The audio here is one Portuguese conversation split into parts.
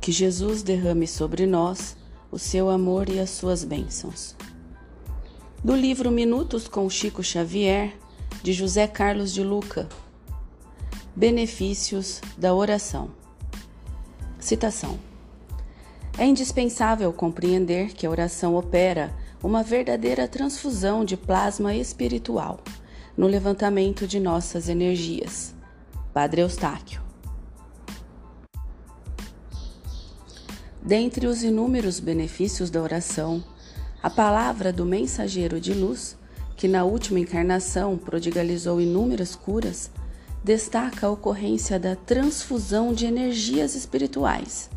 Que Jesus derrame sobre nós o seu amor e as suas bênçãos. Do livro Minutos com Chico Xavier, de José Carlos de Luca. Benefícios da oração. Citação. É indispensável compreender que a oração opera uma verdadeira transfusão de plasma espiritual no levantamento de nossas energias. Padre Eustáquio. Dentre os inúmeros benefícios da oração, a palavra do mensageiro de luz, que na última encarnação prodigalizou inúmeras curas, destaca a ocorrência da transfusão de energias espirituais,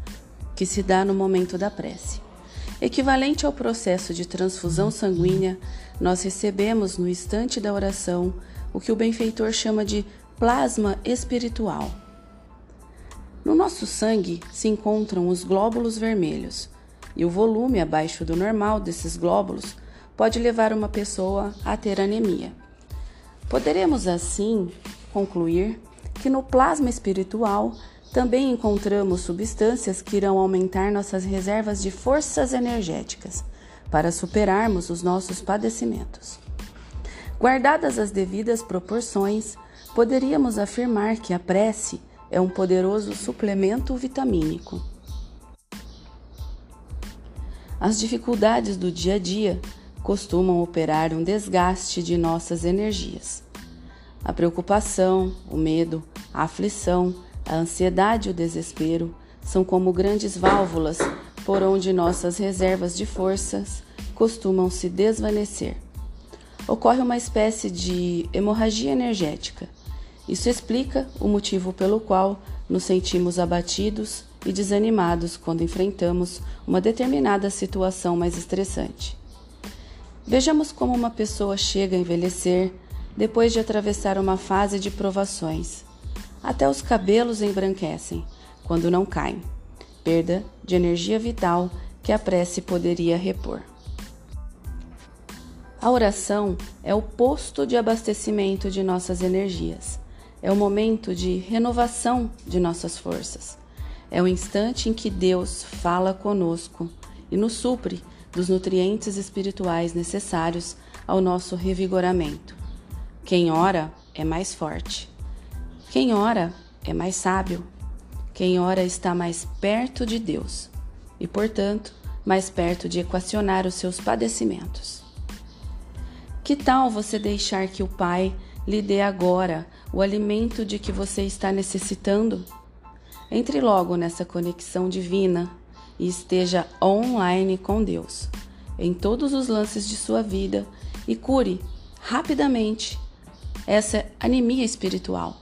que se dá no momento da prece. Equivalente ao processo de transfusão sanguínea, nós recebemos no instante da oração o que o benfeitor chama de plasma espiritual. No nosso sangue se encontram os glóbulos vermelhos, e o volume abaixo do normal desses glóbulos pode levar uma pessoa a ter anemia. Poderemos assim concluir que no plasma espiritual também encontramos substâncias que irão aumentar nossas reservas de forças energéticas para superarmos os nossos padecimentos. Guardadas as devidas proporções, poderíamos afirmar que a prece é um poderoso suplemento vitamínico. As dificuldades do dia a dia costumam operar um desgaste de nossas energias. A preocupação, o medo, a aflição, a ansiedade e o desespero são como grandes válvulas por onde nossas reservas de forças costumam se desvanecer. Ocorre uma espécie de hemorragia energética. Isso explica o motivo pelo qual nos sentimos abatidos e desanimados quando enfrentamos uma determinada situação mais estressante. Vejamos como uma pessoa chega a envelhecer depois de atravessar uma fase de provações. Até os cabelos embranquecem quando não caem, perda de energia vital que a prece poderia repor. A oração é o posto de abastecimento de nossas energias. É o momento de renovação de nossas forças. É o instante em que Deus fala conosco e nos supre dos nutrientes espirituais necessários ao nosso revigoramento. Quem ora é mais forte. Quem ora é mais sábio. Quem ora está mais perto de Deus e, portanto, mais perto de equacionar os seus padecimentos. Que tal você deixar que o Pai lhe dê agora o alimento de que você está necessitando? Entre logo nessa conexão divina e esteja online com Deus em todos os lances de sua vida e cure rapidamente essa anemia espiritual